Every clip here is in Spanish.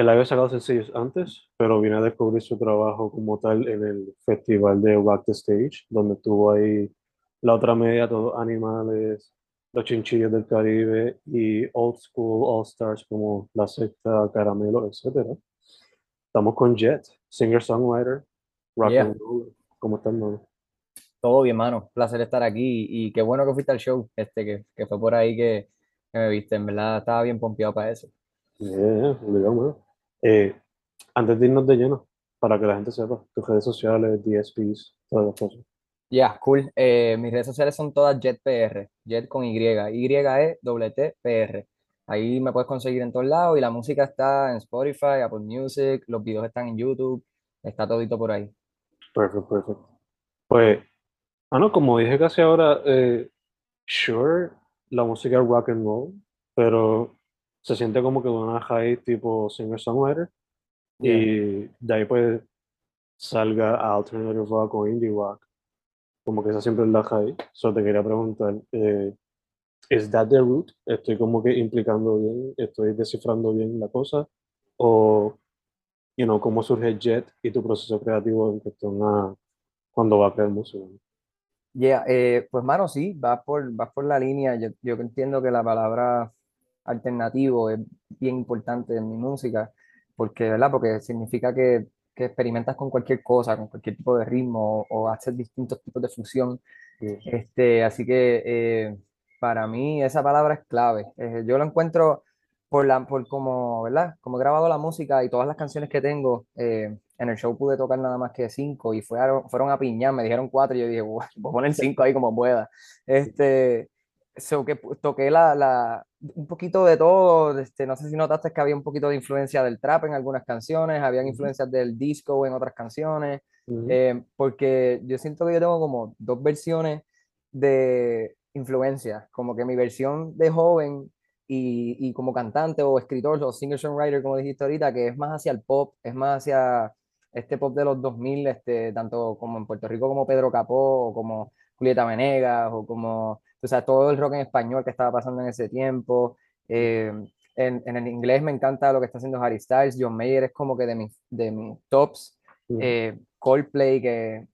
él había sacado sencillos antes, pero viene a descubrir su trabajo como tal en el festival de Rock the Stage, donde tuvo ahí la otra media, todos animales, los chinchillos del Caribe y old school all stars como la secta Caramelo, etc. Estamos con Jet, singer-songwriter, rock Yeah. and roll. ¿Cómo estás, hermano? Todo bien, mano. Placer estar aquí y qué bueno que fuiste al show, este, que, que fue por ahí que, que me viste. En verdad estaba bien pompeado para eso. Yeah, mano. Eh, antes de irnos de lleno, para que la gente sepa, tus redes sociales, DSPs, todas las cosas. Ya, cool. Eh, mis redes sociales son todas JetPR, Jet con Y, Y-E-T-P-R. Ahí me puedes conseguir en todos lados y la música está en Spotify, Apple Music, los videos están en YouTube, está todito por ahí. Perfecto, perfecto. Pues, ah, no, como dije casi ahora, eh, sure, la música es rock and roll, pero se siente como que una high tipo singer-songwriter, y de ahí pues salga a alternative rock o indie rock, como que esa siempre es la high. Solo te quería preguntar, eh, ¿is that the root? ¿Estoy como que implicando bien, estoy descifrando bien la cosa? ¿O, you know, cómo surge Jet y tu proceso creativo en cuestión a cuando va a crear música? Yeah, eh, pues mano, sí, vas por, vas por la línea. Yo, yo entiendo que la palabra alternativo es bien importante en mi música, porque, ¿verdad? Porque significa que, que experimentas con cualquier cosa, con cualquier tipo de ritmo, o, o haces distintos tipos de fusión. Sí. Este, así que eh, para mí esa palabra es clave. Eh, yo lo encuentro por la, por como, ¿verdad? Como he grabado la música y todas las canciones que tengo, eh, en el show pude tocar nada más que cinco y fueron, fueron a piñar, me dijeron cuatro y yo dije, "Bueno, voy a poner cinco ahí como pueda. Este, so que toqué la, la, un poquito de todo, este, no sé si notaste que había un poquito de influencia del trap en algunas canciones, habían Ujú. influencias del disco en otras canciones, Ujú. eh, porque yo siento que yo tengo como dos versiones de influencia, como que mi versión de joven y, y como cantante o escritor o singer-songwriter, como dijiste ahorita, que es más hacia el pop, es más hacia este pop de los 2000, este, tanto como en Puerto Rico como Pedro Capó, o como Julieta Venegas, o como, o sea, todo el rock en español que estaba pasando en ese tiempo. Eh, en, en el inglés me encanta lo que está haciendo Harry Styles, John Mayer es como que de mis, de mis tops, Ujú. eh, Coldplay, que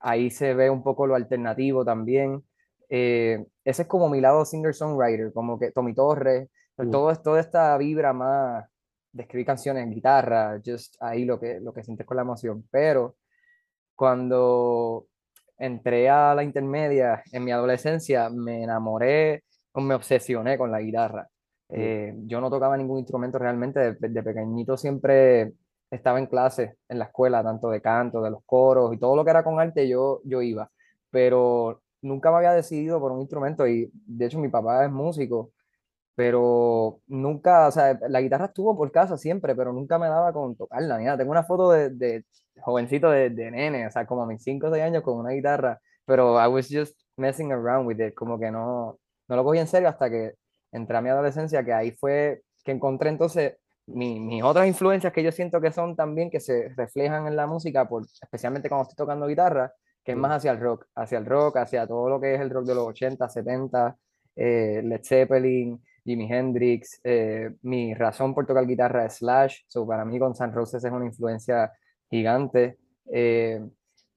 ahí se ve un poco lo alternativo también. Eh, ese es como mi lado singer-songwriter, como que Tommy Torres, Mm. todo toda esta vibra más de escribir canciones en guitarra, just ahí lo que, lo que sientes con la emoción. Pero cuando entré a la intermedia en mi adolescencia, me enamoré me obsesioné con la guitarra. Eh, yo no tocaba ningún instrumento realmente, de, de pequeñito siempre estaba en clase en la escuela, tanto de canto, de los coros y todo lo que era con arte, yo, yo iba, pero nunca me había decidido por un instrumento y de hecho mi papá es músico, pero nunca, o sea, la guitarra estuvo por casa siempre, pero nunca me daba con tocarla, ni nada. Tengo una foto de, de jovencito de, de nene, o sea, como a mis 5 o 6 años con una guitarra, pero I was just messing around with it, como que no, no lo cogí en serio hasta que entré a mi adolescencia, que ahí fue que encontré entonces mi- mis otras influencias que yo siento que son también que se reflejan en la música, por, especialmente cuando estoy tocando guitarra, que es Mm. más hacia el rock, hacia el rock, hacia todo lo que es el rock de los 80, 70, eh, Led Zeppelin, Jimi Hendrix. eh, mi razón por tocar guitarra es Slash, so para mí Guns N' Roses es una influencia gigante. Eh,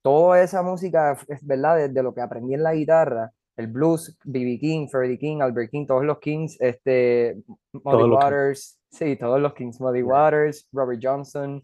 toda esa música es verdad, desde lo que aprendí en la guitarra, el blues, B.B. King, Freddie King, Albert King, todos los Kings, este, Muddy. Waters, sí, todos los Kings, Muddy Yeah. Waters, Robert Johnson,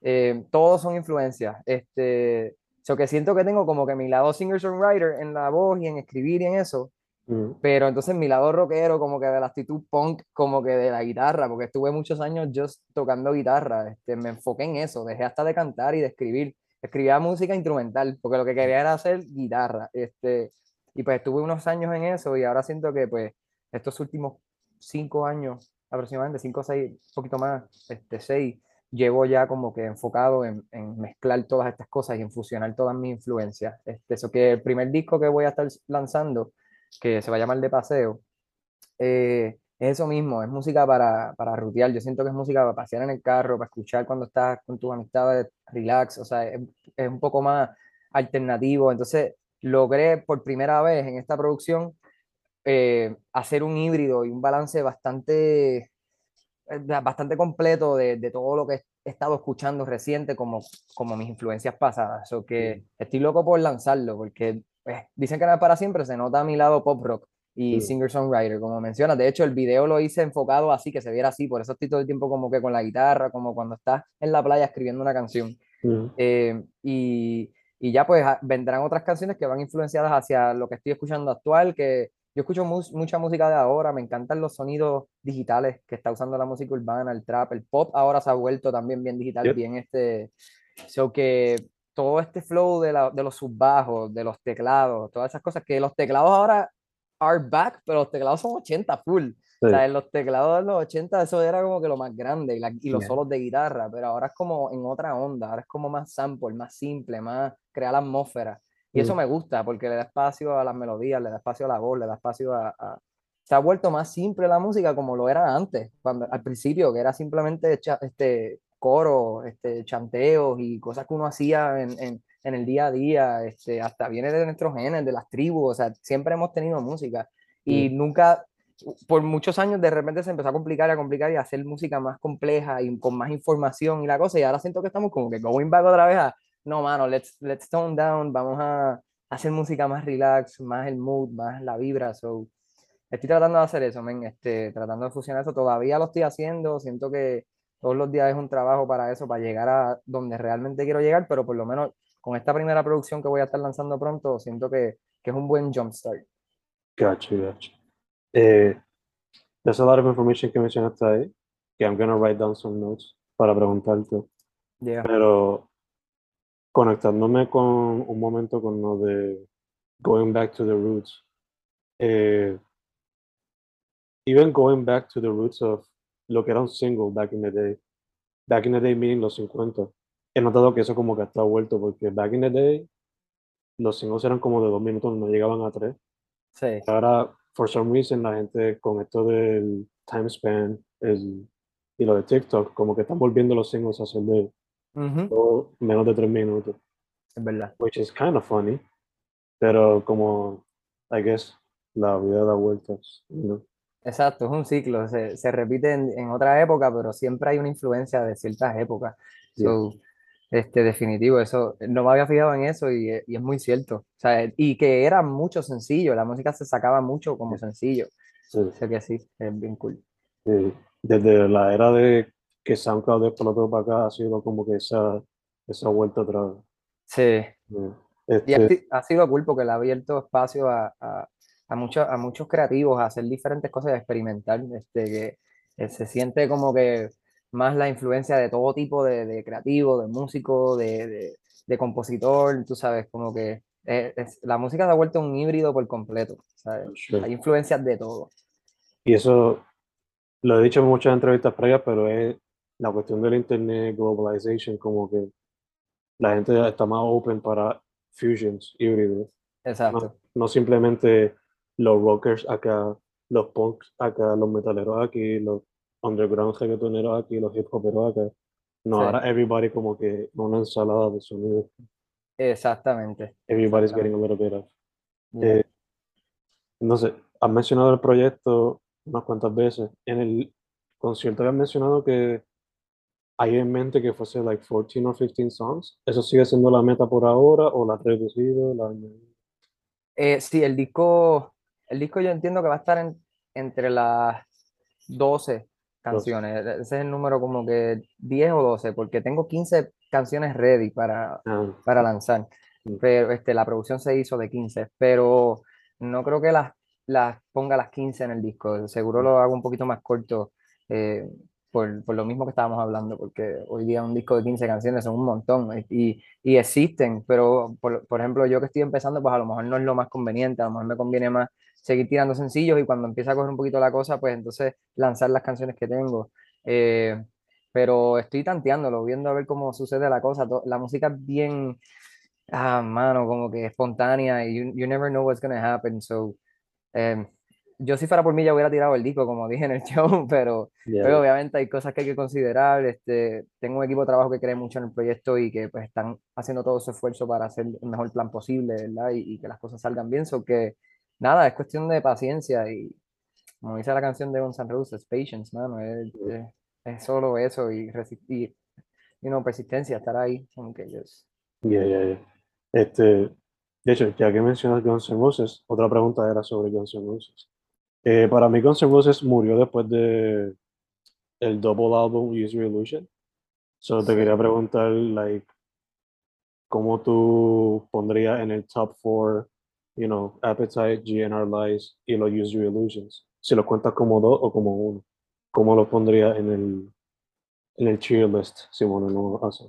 eh, todos son influencias. Este, so que siento que tengo como que mi lado singer-songwriter en la voz y en escribir y en eso, Mm. pero entonces mi lado rockero, como que de la actitud punk, como que de la guitarra, porque estuve muchos años just tocando guitarra, este, me enfoqué en eso, dejé hasta de cantar y de escribir, escribía música instrumental, porque lo que quería era hacer guitarra, este, y pues estuve unos años en eso y ahora siento que pues estos últimos cinco años, aproximadamente cinco o seis, un poquito más, este, seis, llevo ya como que enfocado en, en mezclar todas estas cosas y en fusionar todas mis influencias. Este, eso que el primer disco que voy a estar lanzando que se va a llamar De Paseo, eh, es eso mismo, es música para, para rutear. Yo siento que es música para pasear en el carro, para escuchar cuando estás con tus amistades, relax, o sea, es, es un poco más alternativo. Entonces, logré por primera vez en esta producción eh, hacer un híbrido y un balance bastante, eh, bastante completo de, de todo lo que he estado escuchando reciente como, como mis influencias pasadas. O que estoy loco por lanzarlo, porque pues, dicen que no es para siempre, se nota a mi lado pop rock y Sí. singer-songwriter, como mencionas. De hecho, el video lo hice enfocado así, que se viera así, por eso estoy todo el tiempo como que con la guitarra, como cuando estás en la playa escribiendo una canción. Mm. Eh, y, y ya pues a- vendrán otras canciones que van influenciadas hacia lo que estoy escuchando actual, que yo escucho mus- mucha música de ahora, me encantan los sonidos digitales que está usando la música urbana, el trap, el pop ahora se ha vuelto también bien digital, Yep. bien este, so que todo este flow de, la- de los subbajos, de los teclados, todas esas cosas, que los teclados ahora are back, pero los teclados son 80 full. O Sí. sea, en los teclados de los 80 eso era como que lo más grande y, la- y los solos de guitarra, pero ahora es como en otra onda, ahora es como más sample, más simple, más crear la atmósfera. Y eso me gusta porque le da espacio a las melodías, le da espacio a la voz, le da espacio a, a- Se ha vuelto más simple la música como lo era antes, cuando, al principio, que era simplemente cha- este, coro, este, chanteos y cosas que uno hacía en, en- en el día a día, este, hasta viene de nuestros genes, de las tribus, o sea, siempre hemos tenido música y Mm. nunca, por muchos años de repente se empezó a complicar y a complicar y a hacer música más compleja y con más información y la cosa, y ahora siento que estamos como que going back otra vez a, no, mano, let's, let's tone down, vamos a hacer música más relax, más el mood, más la vibra, so, estoy tratando de hacer eso, men, este, tratando de fusionar eso, todavía lo estoy haciendo, siento que todos los días es un trabajo para eso, para llegar a donde realmente quiero llegar, pero por lo menos con esta primera producción que voy a estar lanzando pronto, siento que, que es un buen jumpstart. Gotcha, gotcha. Eh, there's a lot of information que mencionaste ahí, que I'm gonna write down some notes para preguntarte. Yeah. Pero conectándome con un momento con lo de going back to the roots. eh, even going back to the roots of lo que era un single back in the day. Back in the day meaning los 50. He notado que eso como que está vuelto porque back in the day los singles eran como de dos minutos, no llegaban a tres. Sí, Ahora, for some reason, la gente con esto del time span el, y lo de TikTok, como que están volviendo los singles a ser de Ujú, todo menos de tres minutos, es verdad. which is kind of funny, pero como, I guess, la vida da vueltas, you know? Exacto, es un ciclo, se, se repite en, en otra época, pero siempre hay una influencia de ciertas épocas. Yeah. So, este, definitivo, eso, no me había fijado en eso y, y es muy cierto. O sea, y que era mucho sencillo, la música se sacaba mucho como sencillo. Sí, O sea que sí, es bien cool. sí. Desde la era de que SoundCloud explotó para acá, ha sido como que esa, esa vuelta otra vez. Sí, Yeah. y Este, ha, si- ha sido cool porque le ha abierto espacio a, a, a, muchos, a muchos creativos a hacer diferentes cosas a experimentar. Este, que eh, se siente como que más la influencia de todo tipo de, de creativo, de músico, de, de, de compositor, tú sabes, como que eh, es- la música se ha vuelto un híbrido por completo, ¿sabes? sure. Hay influencias de todo. Y eso lo he dicho en muchas entrevistas previas, pero es la cuestión del internet, globalization, como que la gente está más open para fusions, híbridos. Exacto. No, no simplemente los rockers acá, los punks acá, los metaleros aquí, los, underground reggaetoneros aquí, los hip hoperos acá. No, Sí. ahora everybody como que una ensalada de sonido. Exactamente. Everybody's Exactamente. getting a little bit of. Yeah. Eh, no sé, has mencionado el proyecto unas cuantas veces. En el concierto habías mencionado que hay en mente que fuese like 14 o 15 songs. ¿Eso sigue siendo la meta por ahora o la has reducido? La? Eh, sí, el disco, el disco yo entiendo que va a estar en- entre las 12 canciones. Ese es el número como que 10 o 12, porque tengo 15 canciones ready para, Ah, para lanzar. Mm. Pero este, la producción se hizo de 15, pero no creo que las, las ponga las 15 en el disco. Seguro lo hago un poquito más corto eh, por, por lo mismo que estábamos hablando, porque hoy día un disco de 15 canciones son un montón y, y existen, pero por, por ejemplo yo que estoy empezando, pues a lo mejor no es lo más conveniente, a lo mejor me conviene más seguir tirando sencillos y cuando empieza a coger un poquito la cosa, pues entonces lanzar las canciones que tengo. Eh, pero estoy tanteándolo, viendo a ver cómo sucede la cosa. La música es bien, ah, mano, como que espontánea y you, you never know what's gonna happen. So, em, yo si fuera por mí ya hubiera tirado el disco, como dije en el show, pero, yeah, pero obviamente hay cosas que hay que considerar. Este, tengo un equipo de trabajo que cree mucho en el proyecto y que pues están haciendo todo su esfuerzo para hacer el mejor plan posible, ¿verdad? Y, y que las cosas salgan bien. So que nada, es cuestión de paciencia y como dice la canción de Guns N' Roses, patience, mano, es, es, es solo eso y resistir, you know, persistencia, estar ahí, como que just- yeah, yeah, yeah. Este, de hecho, ya que mencionas Guns N' Roses, otra pregunta era sobre Guns N' Roses. Eh, para mí Guns N' Roses murió después de el double album Use Your Illusion. Solo te Sí. quería preguntar, like, ¿cómo tú pondrías en el top four, you know, Appetite, GNR Lies y los Use Your Illusions? Si los cuentas como dos o como uno. ¿Cómo los pondrías en el, en el cheer list, si uno no lo hace?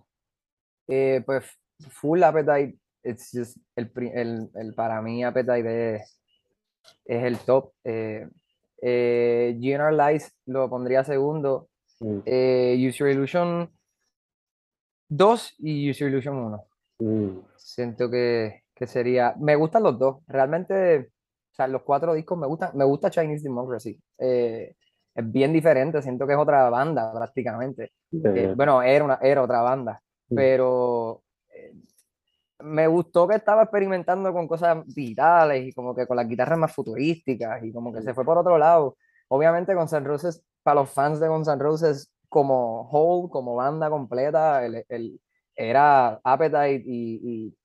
Eh, pues Full Appetite, it's just el, el, el- para mí Appetite es, es el top. Eh, eh, GNR Lies lo pondría segundo. Mm, Eh, Use Your Illusion 2 y Use Your Illusion 1. mm, Siento que, que sería. Me gustan los dos. Realmente, o sea, los cuatro discos me gustan. Me gusta Chinese Democracy. Eh, es bien diferente. Siento que es otra banda prácticamente. Eh, bueno, era, una, era otra banda. Mm. Pero eh, me gustó que estaba experimentando con cosas digitales y como que con las guitarras más futurísticas y como que se fue por otro lado. Obviamente Guns N' Roses, para los fans de Guns N' Roses, como whole, como banda completa, el, el- era Appetite y, y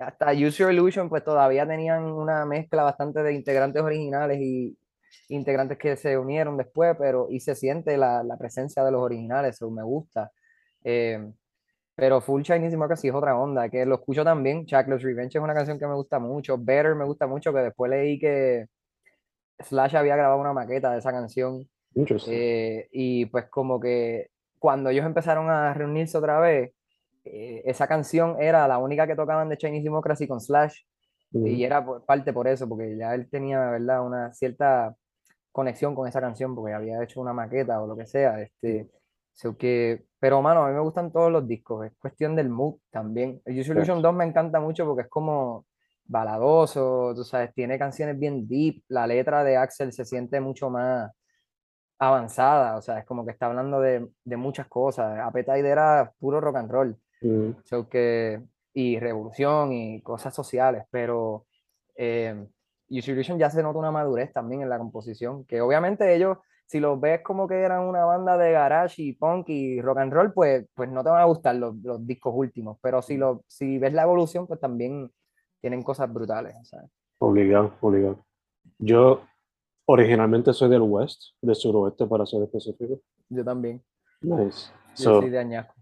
hasta Use Your Illusion, pues todavía tenían una mezcla bastante de integrantes originales y integrantes que se unieron después, pero y se siente la, la presencia de los originales, eso me gusta. Eh, pero Full Chinese Democracy es otra onda, que lo escucho también. Chackless Revenge es una canción que me gusta mucho. Better me gusta mucho, que después leí que Slash había grabado una maqueta de esa canción. Eh, y pues como que cuando ellos empezaron a reunirse otra vez, eh, esa canción era la única que tocaban de Chinese Democracy con Slash. Y era por- parte por eso, porque ya él tenía, ¿verdad?, una cierta conexión con esa canción, porque había hecho una maqueta o lo que sea. Este, so que, pero, mano, a mí me gustan todos los discos, es cuestión del mood también. El Use Illusion 2 me encanta mucho porque es como baladoso, tú sabes, tiene canciones bien deep, la letra de Axel se siente mucho más avanzada, o sea, es como que está hablando de, de muchas cosas. Appetite era puro rock and roll. Mm, So que, y revolución y cosas sociales, pero eh, Illusion ya se nota una madurez también en la composición, que obviamente ellos, si los ves como que eran una banda de garage y punk y rock and roll, pues, pues no te van a gustar los, los discos últimos, pero si, lo, si ves la evolución, pues también tienen cosas brutales. Obligado, obligado. Yo originalmente soy del West, del suroeste para ser específico. Yo también, Nice. yo So, soy de Añasco.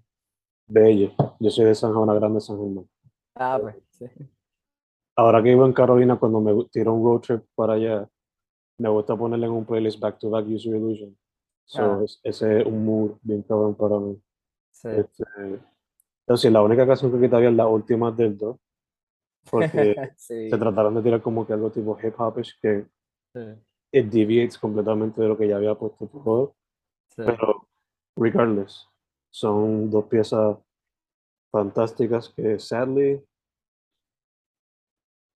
Bello. Yo soy de San Juan Grande, San Germán. Ah, pues, sí. Ahora que iba en Carolina, cuando me tiro un road trip para allá, me gusta ponerle en un playlist back to back Use Your Illusion. So, Ah. es- ese es un mood bien cabrón para mí. sí. Este, entonces, la única canción que quitaría es la última del 2, porque Sí, se trataron de tirar como que algo tipo hip hopish que sí, it deviates completamente de lo que ya había puesto todo. sí. Pero, regardless, son dos piezas fantásticas que, sadly,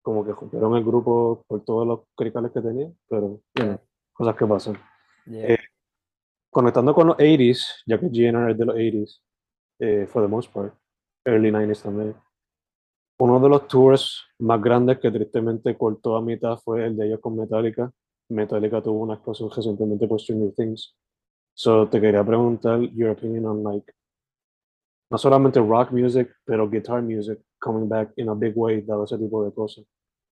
como que rompieron el grupo por todos los cricales que tenía, pero, know, cosas que pasan. Yeah. eh, conectando con los 80s, ya que GNR es de los 80s, eh, for the most part, early 90s también. Uno de los tours más grandes que tristemente cortó a mitad fue el de ellos con Metallica. Metallica tuvo una explosión recientemente por Stranger Things. So te quería preguntar your opinion on like no solamente rock music, pero guitar music coming back in a big way, dado ese tipo de cosas.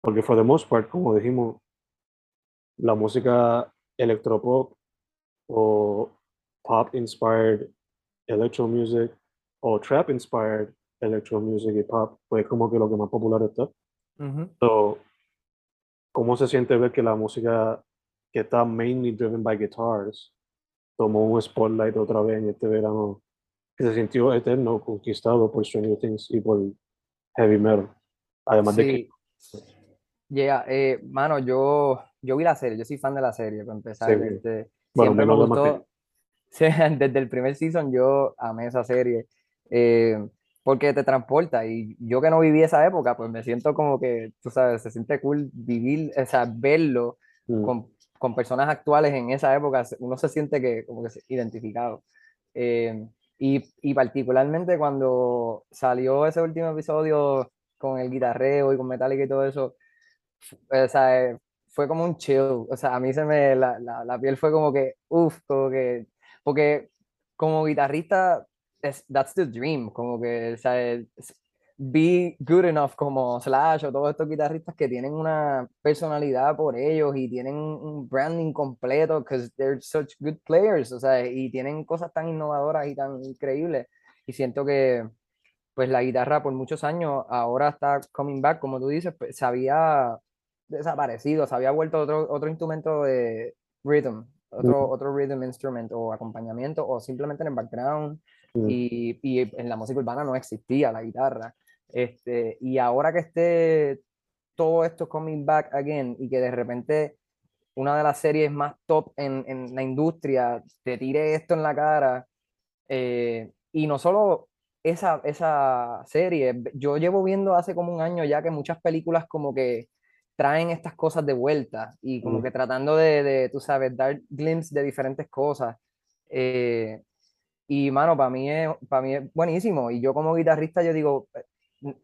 Porque for the most part, como dijimos, la música electropop o pop inspired electro music o trap inspired electro music y pop, pues como que lo que más popular está. So, ¿Cómo se siente ver que la música que está mainly driven by guitars tomó un spotlight otra vez en este verano que se sintió eterno, conquistado por Stranger Things y por heavy metal? Además de que... Yeah, eh, mano, yo, yo vi la serie, yo soy fan de la serie, para empezar. Sí, este, bueno, siempre me gustó. Sí, desde el primer season yo amé esa serie. eh, porque te transporta y yo que no viví esa época, pues me siento como que, tú sabes, se siente cool vivir, o sea, verlo Mm, con, con personas actuales en esa época, uno se siente que como que identificado. Eh, y, y particularmente cuando salió ese último episodio con el guitarreo y con Metallica y todo eso, o sea, eh, fue como un chill, o sea, a mí se me, la, la, la piel fue como que, uff, como que, porque como guitarrista, es, that's the dream, como que, o sea, es- be good enough como Slash o todos estos guitarristas que tienen una personalidad por ellos y tienen un branding completo, because they're such good players, o sea, y tienen cosas tan innovadoras y tan increíbles, y siento que, pues la guitarra por muchos años ahora está coming back, como tú dices, pues, se había desaparecido, se había vuelto otro, otro instrumento de rhythm, otro, otro rhythm instrument o acompañamiento o simplemente en el background y, y en la música urbana no existía la guitarra. Este, y ahora que esté todo esto coming back again y que de repente una de las series más top en, en la industria te tire esto en la cara, eh, y no solo esa, esa serie, yo llevo viendo hace como un año ya que muchas películas como que traen estas cosas de vuelta y como Mm. que tratando de, de, tú sabes, dar glimpse de diferentes cosas. Eh, y mano, para mí, es, para mí es buenísimo. Y yo como guitarrista, yo digo, "Eh,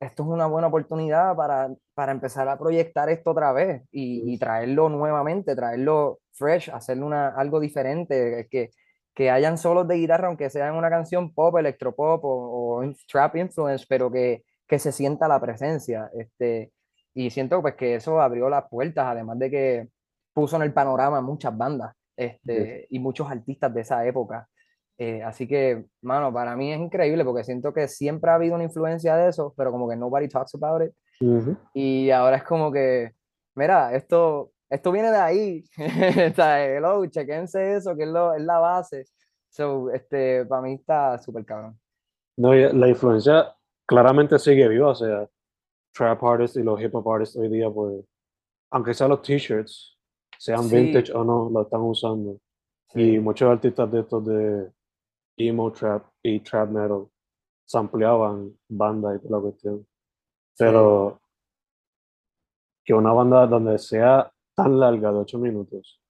esto es una buena oportunidad para, para empezar a proyectar esto otra vez y, y traerlo nuevamente, traerlo fresh, hacerle una, algo diferente, que, que hayan solos de guitarra, aunque sea en una canción pop, electropop o, o trap influence, pero que, que se sienta la presencia. Este, y siento pues que eso abrió las puertas, además de que puso en el panorama muchas bandas este, y muchos artistas de esa época. Eh, así que, mano, para mí es increíble porque siento que siempre ha habido una influencia de eso, pero como que nobody talks about it. ujú. Y ahora es como que, mira, esto, esto viene de ahí. o sea, hello, chequense eso, que es, lo, es la base. So, este, para mí está súper cabrón. No, y la influencia claramente sigue viva, o sea, trap artists y los hip hop artists hoy día, pues, aunque sean los t-shirts, sean Sí. vintage o no, lo están usando. Y Sí, muchos artistas de estos de emo trap y trap metal sampleaban bandas y toda la cuestión. Pero que una banda donde sea tan larga de 8 minutos,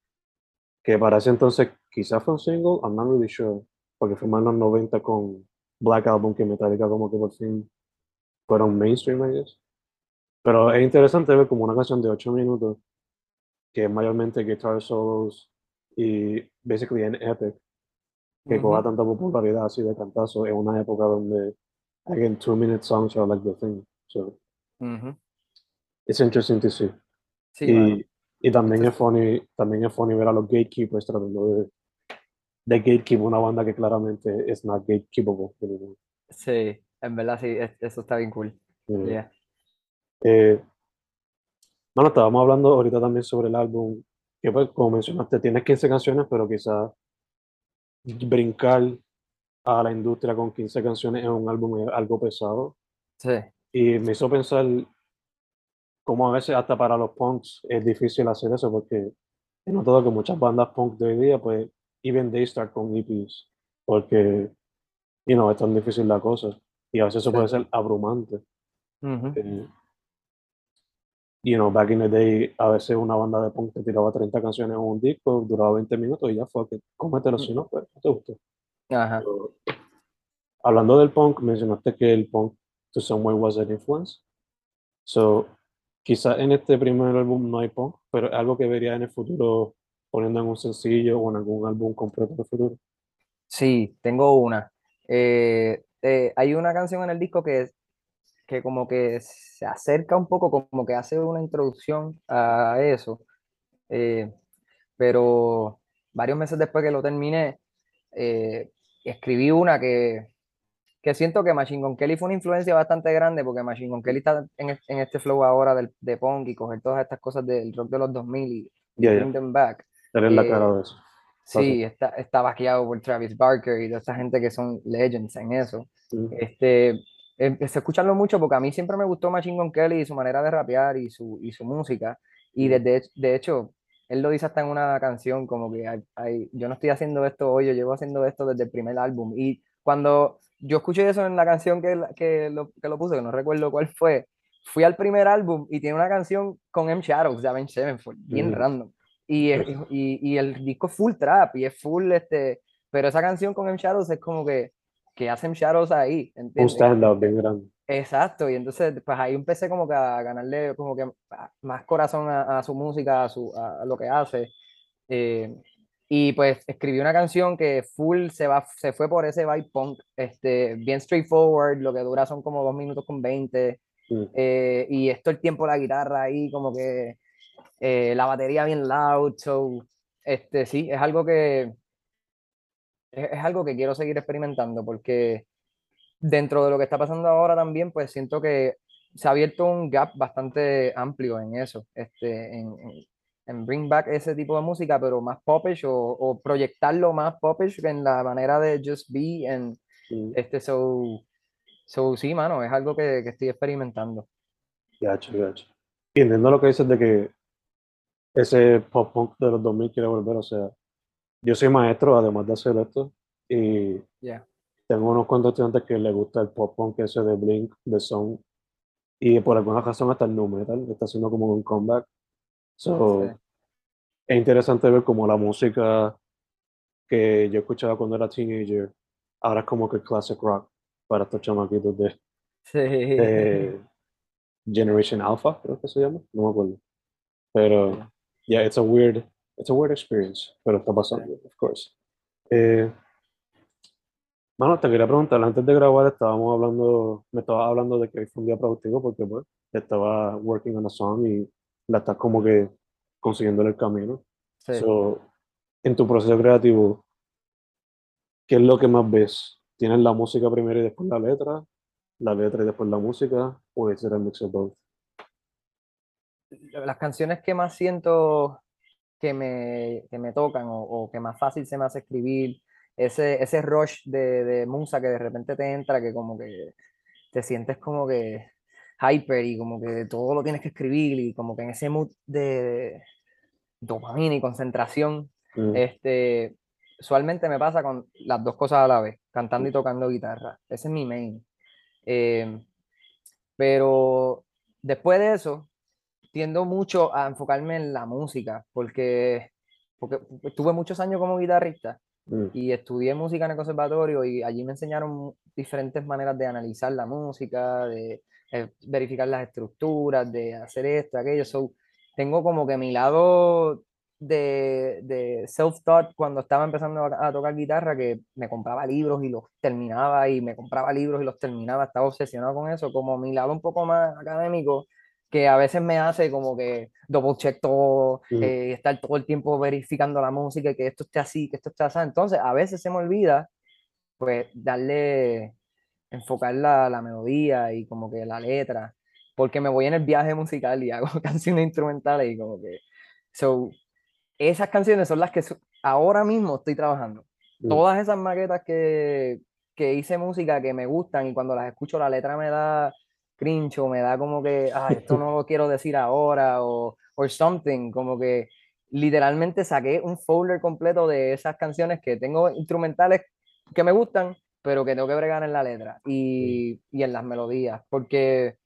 que para ese entonces quizás fue un single, I'm not really sure, porque fue más en los 90 con Black Album que Metallica como que por fin fueron mainstream, I guess. Pero es interesante ver como una canción de 8 minutos, que es mayormente guitar solos y basically en epic, que coja Ujú. tanta popularidad así de cantazo en una época donde, again, two minute songs are like the thing. So, Ujú. it's interesting to see. Sí, y, y también Eso es funny, también es funny ver a los gatekeepers tratando de, de gatekeep una banda que claramente es not gatekeepable. anymore, Sí, en verdad sí, es- eso está bien cool. know. Yeah. Eh, bueno, estábamos hablando ahorita también sobre el álbum, que pues, como mencionaste, tienes 15 canciones, pero quizás brincar a la industria con 15 canciones en un álbum es algo pesado. Sí, Y me hizo pensar cómo a veces hasta para los punks es difícil hacer eso, porque he notado que muchas bandas punk de hoy día, pues, even they start con EPs, porque, you know, es tan difícil la cosa. Y a veces eso Sí. puede ser abrumante. Eh, you know, back in the day, a veces una banda de punk te tiraba 30 canciones en un disco, duraba 20 minutos y ya fue, que cómetelo si no, pues no te gustó. Ajá. Pero, hablando del punk, mencionaste que el punk to some way was an influence. So, quizás en este primer álbum no hay punk, pero es algo que vería en el futuro poniendo en un sencillo o en algún álbum completo en el futuro. Sí, tengo una. Eh, eh, hay una canción en el disco que, que como que se acerca un poco, como que hace una introducción a eso. Eh, pero varios meses después que lo terminé, eh, escribí una que, que siento que Machine Gun Kelly fue una influencia bastante grande porque Machine Gun Kelly está en, en este flow ahora del, de punk y coger todas estas cosas del rock de los 2000 y Yeah, bring yeah. them back. Eres la Eh, cara de eso. Sí, está, está vaqueado por Travis Barker y toda esta gente que son legends en eso. Mm. Este, empecé a escucharlo mucho porque a mí siempre me gustó Machine Gun Kelly y su manera de rapear y su, y su música. Y Mm. desde, de hecho, él lo dice hasta en una canción, como que hay- hay- yo no estoy haciendo esto hoy, yo llevo haciendo esto desde el primer álbum. Y cuando yo escuché eso en la canción que, que, lo, que lo puse, que no recuerdo cuál fue, fui al primer álbum y tiene una canción con M Shadows de Avenged Sevenfold, bien Ujú. random. Y, y, y el disco es full trap y es full, este, pero esa canción con M Shadows es como que, que hacen Shadows ahí, Un ¿entiendes? stand-up bien grande. Exacto, y entonces pues ahí empecé como que a ganarle como que más corazón a, a su música, a, su, a lo que hace. eh, y pues escribí una canción que full se, va, se fue por ese vibe punk, este, bien straightforward, lo que dura son como dos minutos con 20, Mm. eh, y esto el tiempo la guitarra ahí como que eh, la batería bien loud, so, este, sí, es algo que es, es algo que quiero seguir experimentando porque dentro de lo que está pasando ahora también, pues siento que se ha abierto un gap bastante amplio en eso, este, en, en, en bring back ese tipo de música, pero más popish o, o proyectarlo más popish en la manera de just be en Mm. este so, so sí, mano, es algo que, que estoy experimentando. Gacho, gacho. Y entiendo lo que dices de que ese pop punk de los 2000 quiere volver. O sea, yo soy maestro, además de hacer esto, y Yeah. tengo unos cuantos estudiantes que les gusta el pop punk ese de Blink, de Song, y por alguna razón hasta el nu metal está haciendo como un comeback. So, Sí. es interesante ver como la música que yo escuchaba cuando era teenager, ahora es como que classic rock para estos chamaquitos de, Sí. de Generation Alpha, creo que se llama, no me acuerdo. Pero, Yeah. yeah, it's a weird, it's a weird experience, pero está pasando, of course. Eh, mano, te quería preguntar, antes de grabar estábamos hablando, me estabas hablando de que hoy fue un día productivo porque pues estaba working on a song y la estás como que consiguiendo el camino. Sí. So, en tu proceso creativo, ¿qué es lo que más ves? ¿Tienes la música primero y después la letra? ¿La letra y después la música? ¿O es el mix of both? las canciones que más siento que me, que me tocan o, o que más fácil se me hace escribir, ese, ese rush de, de musa que de repente te entra, que como que te sientes como que hyper y como que todo lo tienes que escribir y como que en ese mood de dopamina y concentración, Mm, este, usualmente me pasa con las dos cosas a la vez, cantando y tocando guitarra. Ese es mi main. Eh, pero después de eso, tiendo mucho a enfocarme en la música, porque, porque tuve muchos años como guitarrista mm, y estudié música en el conservatorio y allí me enseñaron diferentes maneras de analizar la música, de eh, verificar las estructuras, de hacer esto, aquello. So, tengo como que mi lado de, de self-taught cuando estaba empezando a, a tocar guitarra, que me compraba libros y los terminaba y me compraba libros y los terminaba, estaba obsesionado con eso, como mi lado un poco más académico que a veces me hace como que double check todo, eh, estar todo el tiempo verificando la música, que esto esté así, que esto esté así. Entonces, a veces se me olvida, pues, darle, enfocar la, la melodía y como que la letra, porque me voy en el viaje musical y hago canciones instrumentales y como que, so, esas canciones son las que ahora mismo estoy trabajando. Todas esas maquetas que, que hice música que me gustan y cuando las escucho la letra me da cringe o me da como que, ah, esto no lo quiero decir ahora o or something, como que literalmente saqué un folder completo de esas canciones que tengo instrumentales que me gustan, pero que tengo que bregar en la letra y, y en las melodías, porque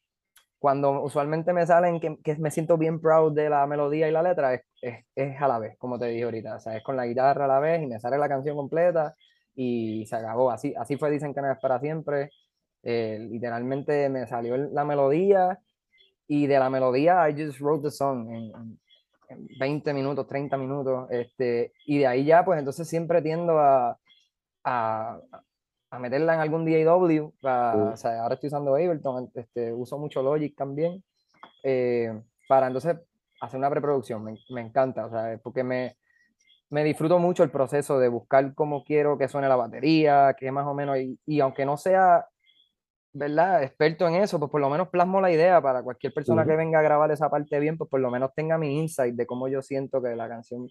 cuando usualmente me salen que, que, me siento bien proud de la melodía y la letra, es, es, es, a la vez, como te dije ahorita. O sea, es con la guitarra a la vez y me sale la canción completa y se acabó. Así, así fue Dicen que no es para siempre. Eh, literalmente me salió la melodía y de la melodía I just wrote the song en, en 20 minutos, 30 minutos. Este, y de ahí ya, pues entonces siempre tiendo a, a, a meterla en algún DAW. o sea, ahora estoy usando Ableton, este, uso mucho Logic también. Eh, para entonces hacer una preproducción. Me, me, encanta, o sea, porque me, me disfruto mucho el proceso de buscar cómo quiero que suene la batería, que más o menos, y, y aunque no sea ¿verdad? Experto en eso, pues por lo menos plasmo la idea para cualquier persona que venga a grabar esa parte bien, pues por lo menos tenga mi insight de cómo yo siento que la canción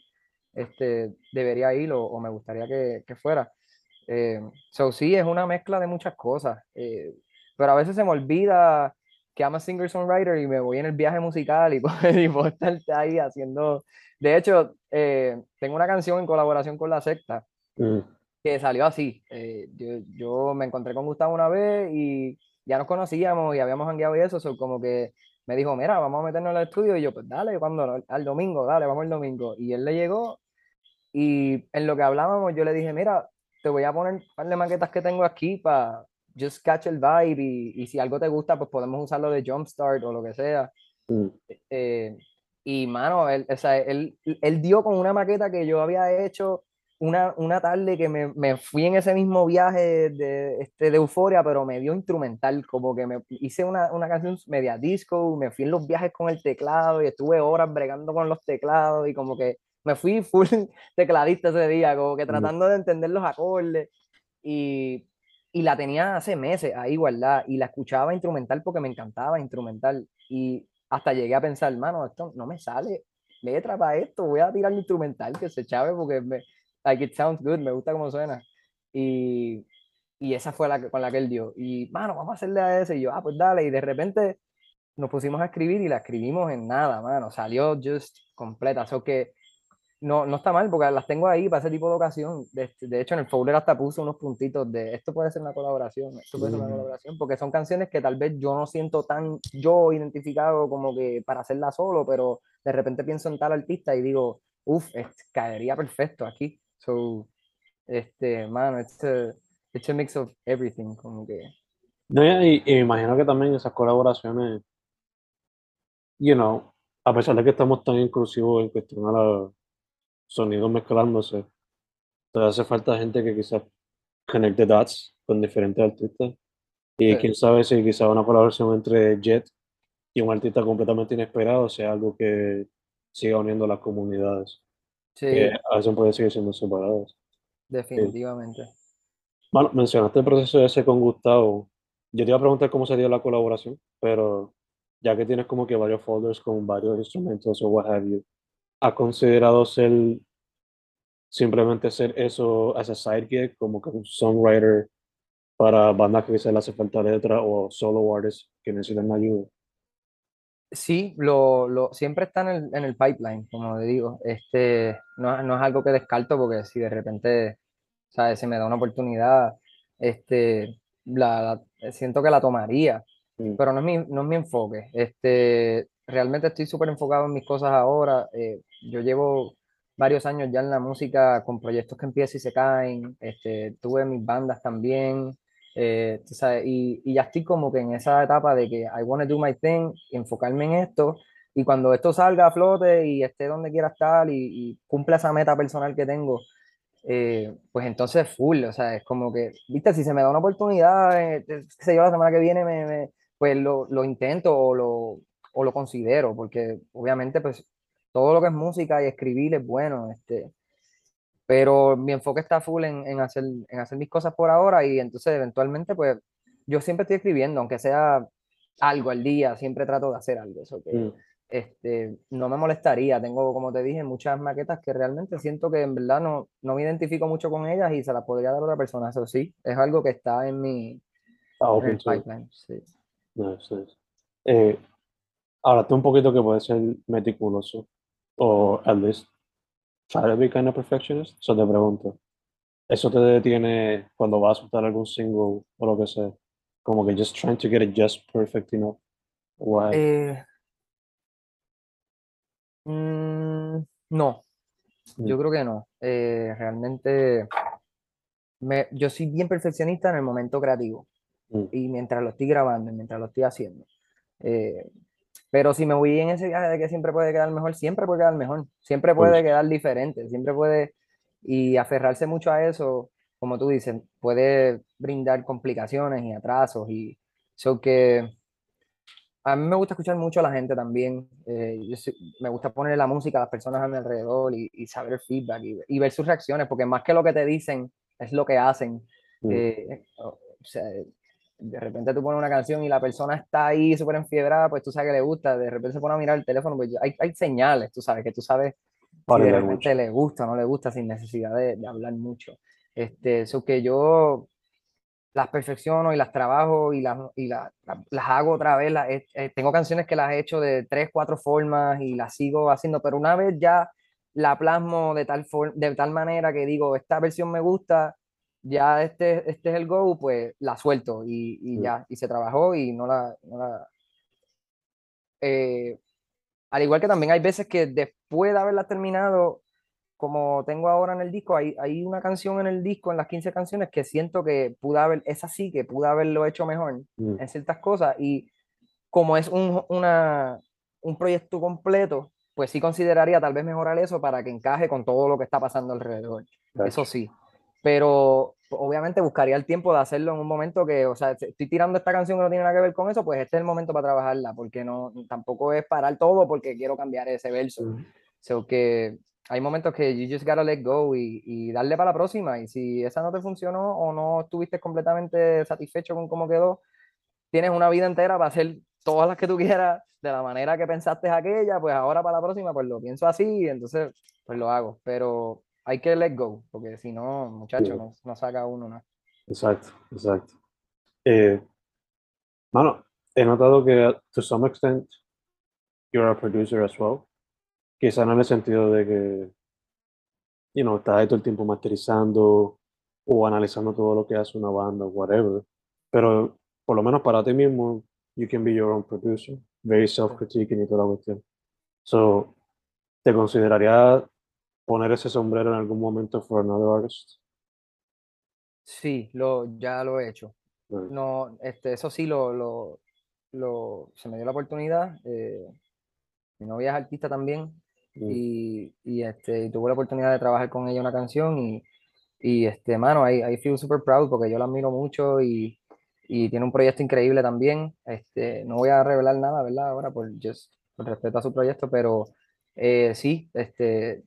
este, debería ir o, me gustaría que, que fuera. Eh, so sí, es una mezcla de muchas cosas, eh, pero a veces se me olvida que I'm a singer-songwriter y me voy en el viaje musical y, y puedo estar ahí haciendo... De hecho, eh, tengo una canción en colaboración con La Secta, mm que salió así. Eh, yo, yo, me encontré con Gustavo una vez y ya nos conocíamos y habíamos hangueado y eso, so, como que me dijo, mira, vamos a meternos al estudio y yo, pues dale, cuando al domingo, dale, vamos el domingo. Y él le llegó y en lo que hablábamos yo le dije, mira, te voy a poner un par de maquetas que tengo aquí para just catch el vibe y, y, si algo te gusta, pues podemos usarlo de Jumpstart o lo que sea. Mm. Eh, y mano, él, o sea, él, él dio con una maqueta que yo había hecho una, una tarde que me, me, fui en ese mismo viaje de, este, de euforia, pero me dio instrumental, como que me hice una, una, canción media disco, me fui en los viajes con el teclado y estuve horas bregando con los teclados y como que me fui full tecladista ese día, como que tratando de entender los acordes y, y la tenía hace meses ahí guardada y la escuchaba instrumental porque me encantaba instrumental y hasta llegué a pensar, hermano, esto no me sale letra para esto, voy a tirar el instrumental que se chave porque me, like it sounds good, me gusta cómo suena. Y, y esa fue la con la que él dio. Y, mano, vamos a hacerle a ese. Y yo, ah, pues dale. Y de repente nos pusimos a escribir y la escribimos en nada, mano. Salió just completa. So que no, no está mal porque las tengo ahí para ese tipo de ocasión. De, de, hecho, en el folder hasta puse unos puntitos de esto puede ser una colaboración, esto puede ser una colaboración, porque son canciones que tal vez yo no siento tan yo identificado como que para hacerla solo, pero de repente pienso en tal artista y digo, uff, caería perfecto aquí. So, este, mano, it's a, it's a mix of everything, como que. No, y, y, me imagino que también esas colaboraciones, you know, a pesar de que estamos tan inclusivos en cuestión a los sonidos mezclándose, todavía hace falta gente que quizás conecte dots con diferentes artistas. Y quién sabe si quizás una colaboración entre Jet y un artista completamente inesperado sea algo que siga uniendo las comunidades. Sí. Que a veces puede seguir siendo separados. Definitivamente. Bueno, mencionaste el proceso ese con Gustavo. Yo te iba a preguntar cómo sería la colaboración, pero ya que tienes como que varios folders con varios instrumentos o what have you, ¿has considerado ser simplemente ser eso as a side gig, como que un songwriter para bandas que quizás le hace falta letra o solo artists que necesitan ayuda? Sí, lo, lo, siempre está en el, en el pipeline, como te digo. Este, no, no, es algo que descarto porque si de repente ¿sabes? se me da una oportunidad, este, la, siento que la tomaría, pero no es, mi, no es mi enfoque. Este, realmente estoy súper enfocado en mis cosas ahora. Eh, yo llevo varios años ya en la música con proyectos que empiezan y se caen. Este, tuve mis bandas también. Eh, y, ya estoy como que en esa etapa de que I want to do my thing, enfocarme en esto, y cuando esto salga a flote y esté donde quiera estar y, y cumpla esa meta personal que tengo, eh, pues entonces full, o sea, es como que, viste, si se me da una oportunidad, eh, qué sé yo, la semana que viene, me, pues lo, lo, intento o lo, o lo considero, porque obviamente pues todo lo que es música y escribir es bueno, este, pero mi enfoque está full en, en, hacer, en hacer mis cosas por ahora y entonces eventualmente pues yo siempre estoy escribiendo, aunque sea algo al día, siempre trato de hacer algo. Eso que, mm. este, no me molestaría. Tengo, como te dije, muchas maquetas que realmente siento que en verdad no, no me identifico mucho con ellas y se las podría dar a otra persona. Eso sí, es algo que está en mi ah, en el pipeline. Sí. Eh, ahora, tú un poquito que puede ser meticuloso o at least try to be kind of perfectionist. Eso te pregunto. ¿Eso te detiene cuando vas a soltar algún single o lo que sea? Como que just trying to get it just perfect enough. Why? Eh, mm, no, Mm. yo creo que no. Eh, realmente me, yo soy bien perfeccionista en el momento creativo Mm. y mientras lo estoy grabando, y mientras lo estoy haciendo. Eh, pero si me voy en ese viaje de que siempre puede quedar mejor, siempre puede quedar mejor, siempre puede quedar diferente, siempre puede, y aferrarse mucho a eso, como tú dices, puede brindar complicaciones y atrasos, y eso que a mí me gusta escuchar mucho a la gente también, eh, yo me gusta ponerle la música a las personas a mi alrededor y, y saber el feedback y, y ver sus reacciones, porque más que lo que te dicen, es lo que hacen. Mm. Eh, o sea, de repente tú pones una canción y la persona está ahí súper enfiebrada, pues tú sabes que le gusta, de repente se pone a mirar el teléfono, pues hay, hay señales, tú sabes, que tú sabes si Body de repente le gusta o no le gusta sin necesidad de, de hablar mucho. Este, eso que yo las perfecciono y las trabajo y las, y la- la- las hago otra vez. las eh, tengo canciones que las he hecho de tres, cuatro formas y las sigo haciendo, pero una vez ya la plasmo de tal, for- de tal manera que digo, esta versión me gusta, ya este, este es el go, pues la suelto y, y Mm. ya, y se trabajó y no la... no la- eh, al igual que también hay veces que después de haberla terminado, como tengo ahora en el disco, hay, hay una canción en el disco, en las 15 canciones, que siento que pude haber, es así, que pude haberlo hecho mejor Mm. en ciertas cosas. Y como es un, una, un proyecto completo, pues sí consideraría tal vez mejorar eso para que encaje con todo lo que está pasando alrededor. Eso Gotcha. sí. Pero obviamente buscaría el tiempo de hacerlo en un momento que, o sea, estoy tirando esta canción que no tiene nada que ver con eso, pues este es el momento para trabajarla, porque no, tampoco es parar todo porque quiero cambiar ese verso. Mm. So que hay momentos que you just gotta let go y, y darle para la próxima. Y si esa no te funcionó o no estuviste completamente satisfecho con cómo quedó, tienes una vida entera para hacer todas las que tú quieras de la manera que pensaste aquella, pues ahora para la próxima, pues lo pienso así y entonces pues lo hago. Pero hay que let go, porque si no, muchacho, Sí. no, no saca uno nada. Exacto, exacto. Eh, mano, he notado que to some extent you're a producer as well. Quizá no en el sentido de que, you know, estás ahí todo el tiempo masterizando o analizando todo lo que hace una banda o whatever. Pero por lo menos para ti mismo, you can be your own producer. Very self-critiquing y toda la cuestión. So, ¿te consideraría poner ese sombrero en algún momento for another artist? Sí, lo, ya lo he hecho. Right. No, este, eso sí, lo, lo, lo- se me dio la oportunidad. eh, mi novia es artista también Mm. y, y, este, y tuve la oportunidad de trabajar con ella una canción y, y este, mano, I, I feel super proud porque yo la admiro mucho y, y tiene un proyecto increíble también. Este, no voy a revelar nada, ¿verdad? Ahora por, just, por respeto a su proyecto, pero eh, sí, este,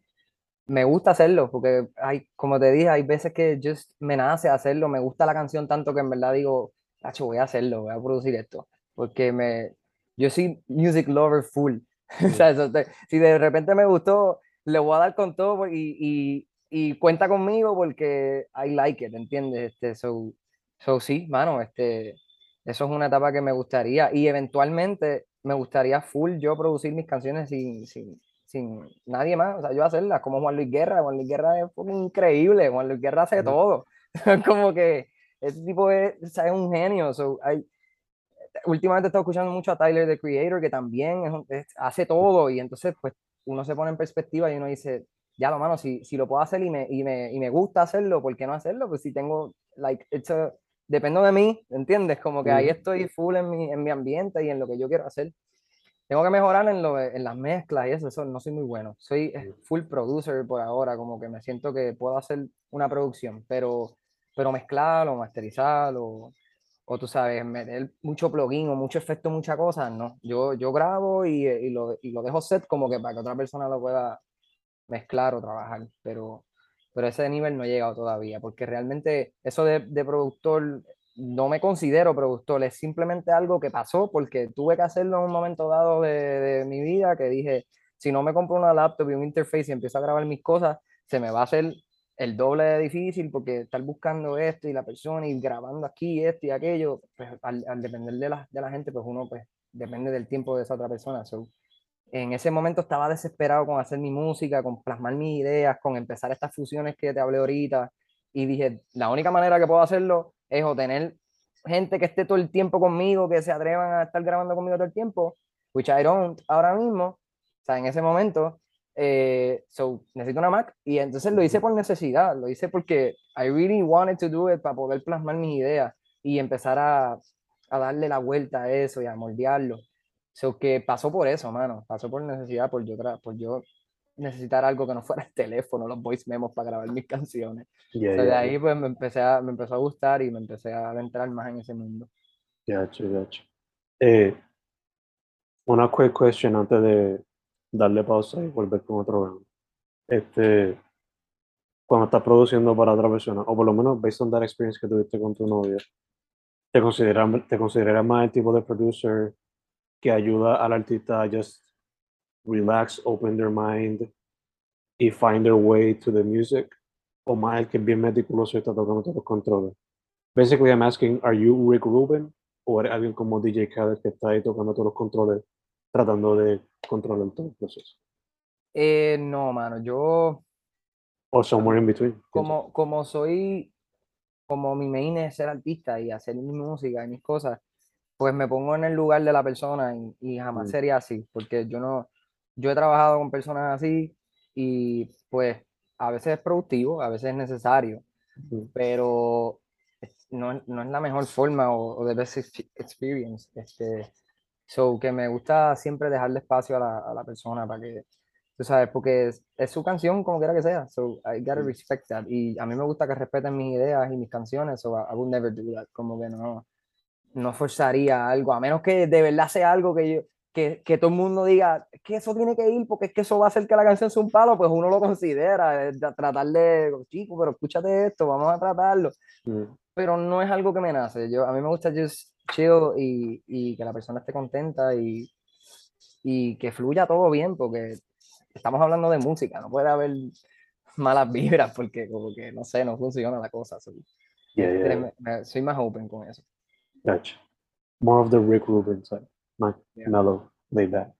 me gusta hacerlo porque hay, como te dije, hay veces que just me nace hacerlo, me gusta la canción tanto que en verdad digo, Tacho, voy a hacerlo, voy a producir esto, porque me, yo soy music lover full. O sea, eso te- si de repente me gustó, le voy a dar con todo y, y, y cuenta conmigo porque I like it, ¿entiendes? Este, so, so sí, mano, este, eso es una etapa que me gustaría y eventualmente me gustaría full yo producir mis canciones sin, sin, sin nadie más, o sea, yo hacerlas como Juan Luis Guerra, Juan Luis Guerra es increíble, Juan Luis Guerra hace Ujú. todo, como que ese tipo es, o sea, es un genio, so, hay, últimamente he estado escuchando mucho a Tyler, the Creator, que también es un- es- hace todo y entonces pues uno se pone en perspectiva y uno dice, ya lo mano, si, si lo puedo hacer y me, y, me, y me gusta hacerlo, ¿por qué no hacerlo? Pues si tengo, like, it's a- dependo de mí, ¿entiendes? Como que ahí estoy full en mi, en mi ambiente y en lo que yo quiero hacer. Tengo que mejorar en, lo, en las mezclas y eso, eso no soy muy bueno. Soy eh, full producer por ahora, como que me siento que puedo hacer una producción, pero, pero mezclar o masterizar o, o tú sabes, meter mucho plugin o mucho efecto, mucha cosa, no. Yo, yo grabo y, y, lo, y lo dejo set como que para que otra persona lo pueda mezclar o trabajar, pero, pero ese nivel no he llegado todavía, porque realmente eso de, de productor, no me considero productor, es simplemente algo que pasó porque tuve que hacerlo en un momento dado de, mi vida que dije, si no me compro una laptop y un interface y empiezo a grabar mis cosas, se me va a hacer el doble de difícil porque estar buscando esto y la persona y grabando aquí esto y aquello, pues al, al depender de la, de la gente, pues uno pues depende del tiempo de esa otra persona. So, en ese momento estaba desesperado con hacer mi música, con plasmar mis ideas, con empezar estas fusiones que te hablé ahorita. Y dije, la única manera que puedo hacerlo es o tener gente que esté todo el tiempo conmigo, que se atrevan a estar grabando conmigo todo el tiempo, which I don't ahora mismo, o sea, en ese momento, eh, so, necesito una Mac y entonces lo hice por necesidad, lo hice porque I really wanted to do it para poder plasmar mis ideas y empezar a, a darle la vuelta a eso y a moldearlo. So que pasó por eso, mano, pasó por necesidad, por yo, por yo necesitar algo que no fuera el teléfono, los voice memos para grabar mis canciones. Yeah, So, de yeah, ahí pues me, empecé a, me empezó a gustar y me empecé a adentrar más en ese mundo. Gotcha, gotcha. Eh, una quick question antes de darle pausa y volver con otro round. Este, cuando estás produciendo para otra persona, o por lo menos based on that experience que tuviste con tu novia, ¿te consideras, te consideras más el tipo de producer que ayuda al artista a just relax, open their mind y find their way to the music? ¿O más el que es bien meticuloso y está tocando todos los controles? Basically, I'm asking, are you Rick Rubin o eres alguien como DJ Khaled que está ahí tocando todos los controles, tratando de controlar todo el proceso? Eh, no, mano, yo O somewhere in between. como, como soy, como mi main es ser artista y hacer mi música y mis cosas, pues me pongo en el lugar de la persona y, y jamás Mm. sería así, porque yo no, yo he trabajado con personas así y pues a veces es productivo, a veces es necesario, Ujú. pero no, es- no es la mejor forma o, o the best ex- experience. Este, so que me gusta siempre dejarle espacio a la, a la persona para que, tú sabes, porque es, es su canción como quiera que sea, so I gotta respect that. Y a mí me gusta que respeten mis ideas y mis canciones, so I, I would never do that, como que no, no forzaría algo, a menos que de verdad sea algo que yo, que, que todo el mundo diga "Es que eso tiene que ir porque es que eso va a hacer que la canción sea un palo, pues uno lo considera, eh, tratar de, chico, pero escúchate esto, vamos a tratarlo, Mm. pero no es algo que me nace, yo, a mí me gusta just chill y, y que la persona esté contenta y, y que fluya todo bien, porque estamos hablando de música, no puede haber malas vibras porque como que, no sé, no funciona la cosa, so, Yeah, yeah, soy más open con eso. Gotcha. More of the Rick Rubin side. Más Yeah. mellow, laid back.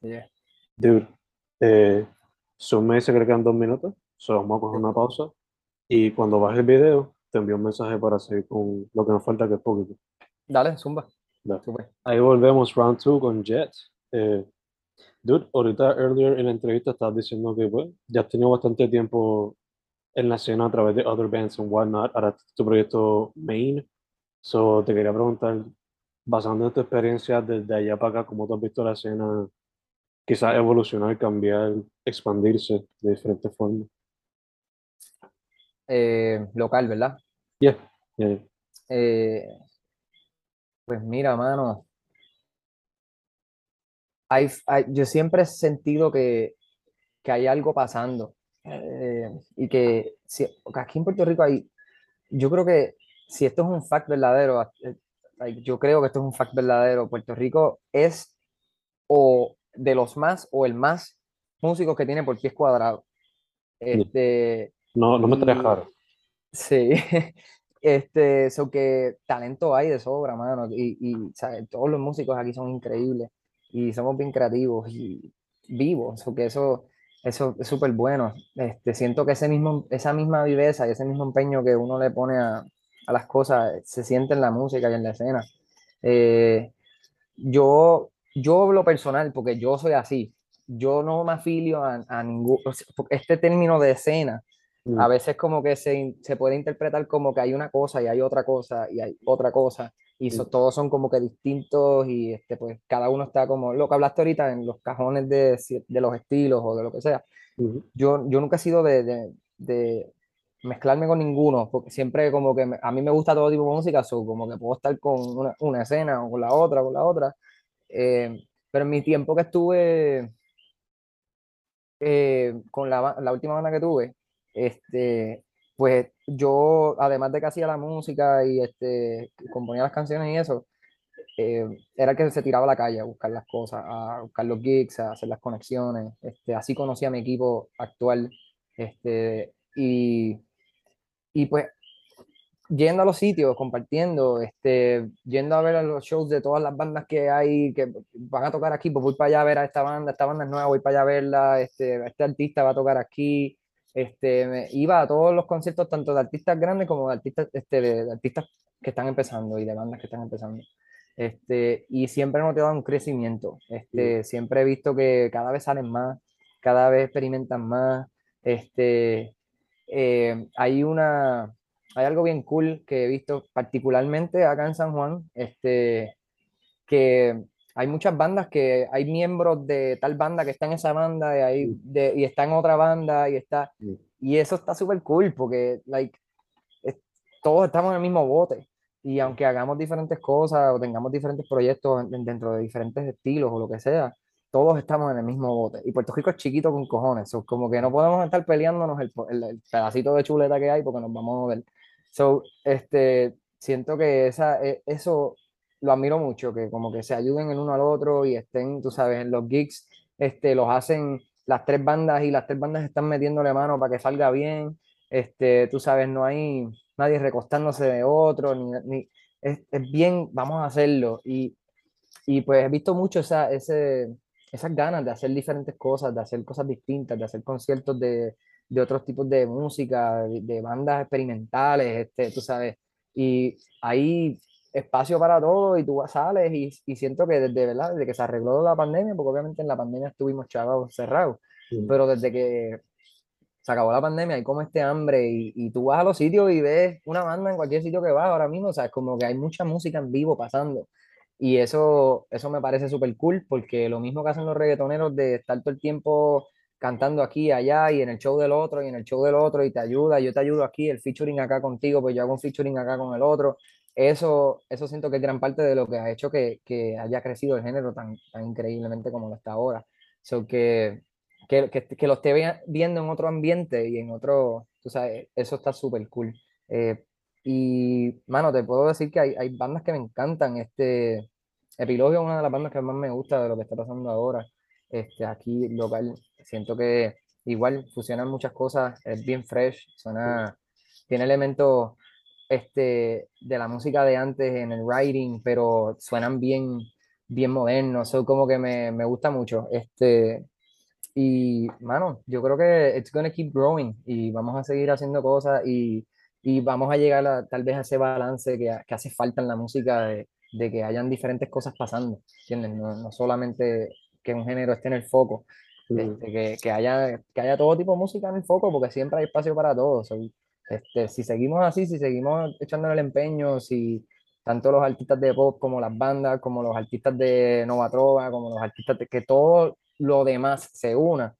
Yeah. Dude, eh, Zoom me dice que le quedan dos minutos, so vamos a coger una pausa y cuando baje el video te envío un mensaje para seguir con lo que nos falta que es poquito. Dale, zumba. Dale. Súper. Ahí volvemos, round two con Jet. Eh, dude, ahorita earlier en la entrevista estabas diciendo que pues, ya has tenido bastante tiempo en la escena a través de other bands and whatnot, ahora tu proyecto main. So te quería preguntar, basando en tu experiencia desde allá para acá, ¿cómo tú has visto la escena quizás evolucionar, cambiar, expandirse de diferentes formas? Eh, local, ¿verdad? Yeah, yeah, yeah. Eh, pues mira, mano. hay- hay- yo siempre he sentido que, que hay algo pasando. eh, y que, si, aquí en Puerto Rico hay. Yo creo que si esto es un fact verdadero, yo creo que esto es un fact verdadero. Puerto Rico es o de los más o el más músicos que tiene por pies cuadrados. Este, No, no me estaría raro. Sí, este, so que talento hay de sobra, mano, y, y ¿sabes? todos los músicos aquí son increíbles y somos bien creativos y vivos, so que eso, eso es súper bueno. Este, siento que ese mismo, esa misma viveza y ese mismo empeño que uno le pone a, a las cosas se siente en la música y en la escena. Eh, yo, yo lo personal, porque yo soy así, yo no me afilio a, a ningún, este término de escena Mm, a veces como que se, se puede interpretar como que hay una cosa y hay otra cosa y hay otra cosa y so- Mm. todos son como que distintos y este, pues cada uno está como lo que hablaste ahorita en los cajones de, de los estilos o de lo que sea. ujú, Yo, yo nunca he sido de, de, de mezclarme con ninguno porque siempre como que me- a mí me gusta todo tipo de música, so como que puedo estar con una, una escena o con la otra, con la otra. Eh, pero en mi tiempo que estuve eh, con la, la última banda que tuve, este, pues yo, además de que hacía la música y este, componía las canciones y eso, eh, era el que se tiraba a la calle a buscar las cosas, a buscar los gigs, a hacer las conexiones. Este, así conocí a mi equipo actual. Este, y, y pues yendo a los sitios, compartiendo, este, yendo a ver a los shows de todas las bandas que hay, que van a tocar aquí, pues voy para allá a ver a esta banda, esta banda es nueva, voy para allá a verla, este, este artista va a tocar aquí, este, me- iba a todos los conciertos, tanto de artistas grandes como de artistas, este, de, de artistas que están empezando y de bandas que están empezando. Este, y siempre he notado un crecimiento. Este, Siempre he visto que cada vez salen más, cada vez experimentan más. Este, eh, hay una, hay algo bien cool que he visto particularmente acá en San Juan, este, que hay muchas bandas que hay miembros de tal banda que está en esa banda y, hay de, y está en otra banda y está y eso está súper cool porque like todos estamos en el mismo bote y aunque hagamos diferentes cosas o tengamos diferentes proyectos dentro de diferentes estilos o lo que sea todos estamos en el mismo bote. Y Puerto Rico es chiquito con cojones so, como que no podemos estar peleándonos el, el, pedacito de chuleta que hay porque nos vamos a mover so este siento que esa e, eso lo admiro mucho, que como que se ayuden el uno al otro y estén, tú sabes, en los gigs, este, los hacen las tres bandas y las tres bandas están metiéndole mano para que salga bien, este, tú sabes, no hay nadie recostándose de otro, ni, ni es, es, bien, vamos a hacerlo. Y, y pues he visto mucho esa, ese, esas ganas de hacer diferentes cosas, de hacer cosas distintas, de hacer conciertos de, de otros tipos de música, de, de bandas experimentales, este, tú sabes. Y ahí espacio para todo y tú sales y, y, siento que desde, ¿verdad? desde que se arregló la pandemia, porque obviamente en la pandemia estuvimos chavados cerrados, pero desde que se acabó la pandemia hay como este hambre y, y, tú vas a los sitios y ves una banda en cualquier sitio que vas ahora mismo, o sea, es como que hay mucha música en vivo pasando. Y eso, eso me parece súper cool porque lo mismo que hacen los reggaetoneros de estar todo el tiempo cantando aquí, allá y en el show del otro y en el show del otro y te ayuda, yo te ayudo aquí, el featuring acá contigo, pues yo hago un featuring acá con el otro eso, eso siento que es gran parte de lo que ha hecho que, que haya crecido el género tan, increíblemente como lo está ahora. So que, que, que, lo esté viendo en otro ambiente y en otro, tú sabes, eso está súper cool. Eh, y, mano, te puedo decir que hay, hay, bandas que me encantan. Este, Epilogio es una de las bandas que más me gusta de lo que está pasando ahora. Este, aquí local, siento que igual fusionan muchas cosas, es bien fresh, suena, tiene elementos este, de la música de antes en el writing, pero suenan bien, bien modernos, son como que me, me, gusta mucho. Este, y, mano, yo creo que it's gonna keep growing y vamos a seguir haciendo cosas y, y vamos a llegar a, tal vez a ese balance que, que hace falta en la música de, de, que hayan diferentes cosas pasando, ¿entiendes? No, no solamente que un género esté en el foco, este, que, que, haya, que haya todo tipo de música en el foco, porque siempre hay espacio para todos. Este, si seguimos así, si seguimos echándole el empeño, si tanto los artistas de pop como las bandas, como los artistas de Nova Trova, como los artistas de que todo lo demás se una,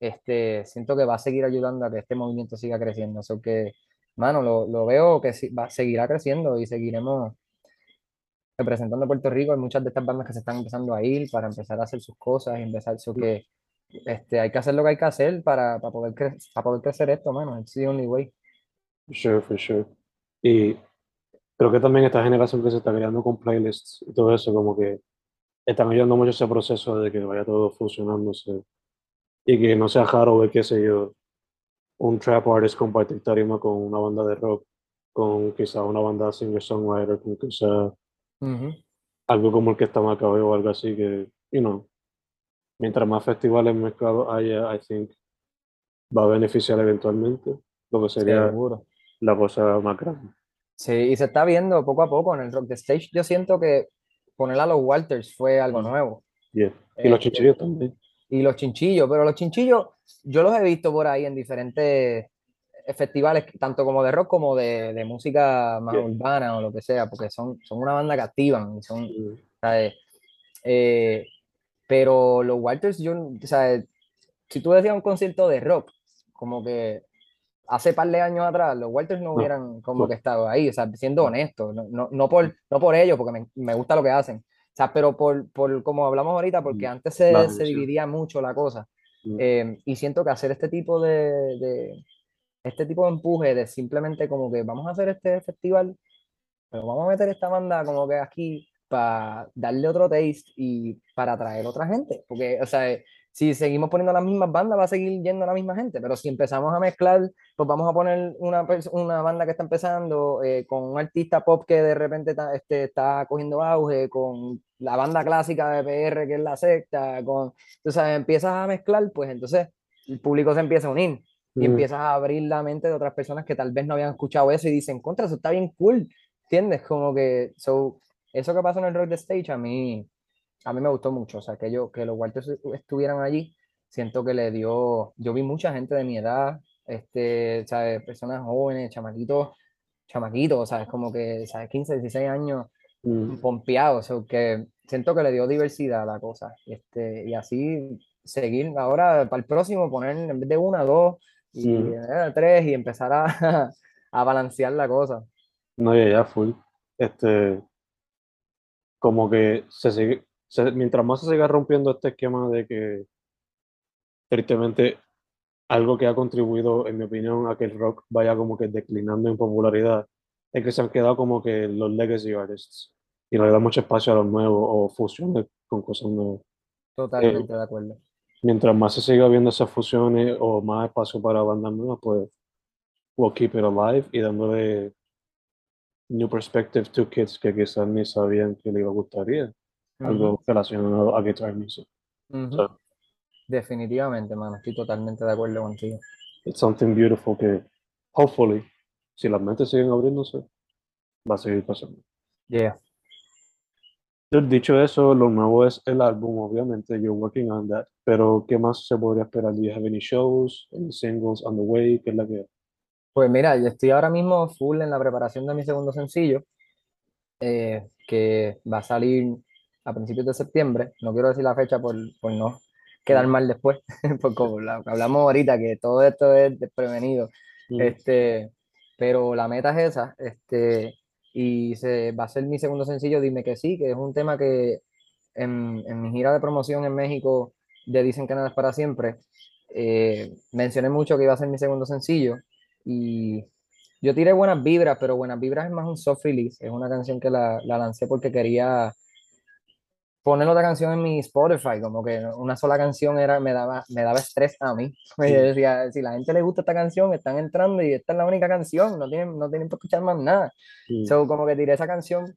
este, siento que va a seguir ayudando a que este movimiento siga creciendo. O que, mano, lo, lo veo que va, seguirá creciendo y seguiremos representando a Puerto Rico. Hay muchas de estas bandas que se están empezando a ir para empezar a hacer sus cosas y empezar. eso que este, hay que hacer lo que hay que hacer para, para poder, para poder crecer esto, mano. It's the only way. Sure, for sure. Y creo que también esta generación que se está creando con playlists y todo eso, como que están ayudando mucho ese proceso de que vaya todo fusionándose y que no sea raro ver, qué sé yo, un trap artist compartir tarima con una banda de rock, con quizá una banda singer-songwriter, con quizá algo como el que está Macabeo o algo así, que, you know, mientras más festivales mezclados haya, I think, va a beneficiar eventualmente, lo que sería Seguro la cosa más grande. Sí, y se está viendo poco a poco en el Rock the Stage. Yo siento que poner a los Walters fue algo mm. nuevo. Y los este, chinchillos también. Y los chinchillos, pero los chinchillos yo los he visto por ahí en diferentes festivales, tanto como de rock como de, de música más urbana o lo que sea, porque son, son una banda que activan. Son, eh, pero los Walters, yo, si tú decías un concierto de rock, como que hace par de años atrás los Walters no, hubieran como que estado ahí, o sea, siendo honesto, no, no, no, por, no por ellos, porque me, me, gusta lo que hacen, o sea, pero por, por como hablamos ahorita, porque mm, antes se, se dividía mucho la cosa, mm. eh, y siento que hacer este tipo de, de, este tipo de empuje, de simplemente como que vamos a hacer este festival, pero vamos a meter esta banda como que aquí para darle otro taste y para atraer otra gente, porque, o sea, si seguimos poniendo las mismas bandas, va a seguir yendo la misma gente, pero si empezamos a mezclar, pues vamos a poner una, una banda que está empezando eh, con un artista pop que de repente está, este, está cogiendo auge, con la banda clásica de PR que es la secta, con, entonces empiezas a mezclar, pues entonces el público se empieza a unir y empiezas a abrir la mente de otras personas que tal vez no habían escuchado eso y dicen, contra, eso está bien cool, ¿entiendes? Como que, so, eso que pasó en el Rock the Stage a mí, a mí me gustó mucho, o sea, que, yo, que los Walters estuvieran allí, siento que le dio, yo vi mucha gente de mi edad, este, ¿sabes? Personas jóvenes, chamaquitos, chamaquitos, ¿sabes? Como que, ¿sabes? 15, 16 años Mm, pompeados, o que siento que le dio diversidad a la cosa, este, y así seguir ahora para el próximo, poner en vez de una, dos, y eh, tres, y empezar a, a balancear la cosa. No, ya, ya, full. Este, como que se sigue, se- mientras más se siga rompiendo este esquema de que, tristemente, algo que ha contribuido, en mi opinión, a que el rock vaya como que declinando en popularidad, es que se han quedado como que los legacy artists y no le dan mucho espacio a los nuevos o fusiones con cosas nuevas. Totalmente de acuerdo. Mientras más se siga viendo esas fusiones o más espacio para bandas nuevas, pues we'll keep it alive y dándole new perspective to kids que quizás ni sabían que les gustaría algo relacionado a guitar music. So, Definitivamente, mano, estoy totalmente de acuerdo contigo. it's something beautiful que, hopefully, si las mentes siguen abriéndose, va a seguir pasando. Yeah. Dicho eso, lo nuevo es el álbum, obviamente, you're working on that, pero ¿qué más se podría esperar? Do you have any shows, any singles on the way? ¿Qué es la que Pues mira, yo estoy ahora mismo full en la preparación de mi segundo sencillo, eh, que va a salir a principios de septiembre. No quiero decir la fecha por, por no quedar mal después, porque como la- hablamos ahorita, que todo esto es desprevenido. Mm, Este, pero la meta es esa, este, y se, va a ser mi segundo sencillo, Dime que sí, que es un tema que en, en mi gira de promoción en México de Dicen que nada es para siempre, eh, mencioné mucho que iba a ser mi segundo sencillo y yo tiré buenas vibras, pero buenas vibras es más un soft release, es una canción que la, la lancé porque quería poner otra canción en mi Spotify, como que una sola canción era, me daba, me daba estrés a mí. Yo decía, si la gente le gusta esta canción, están entrando y esta es la única canción, no tienen, no tienen por escuchar más nada. mm, So, como que tiré esa canción,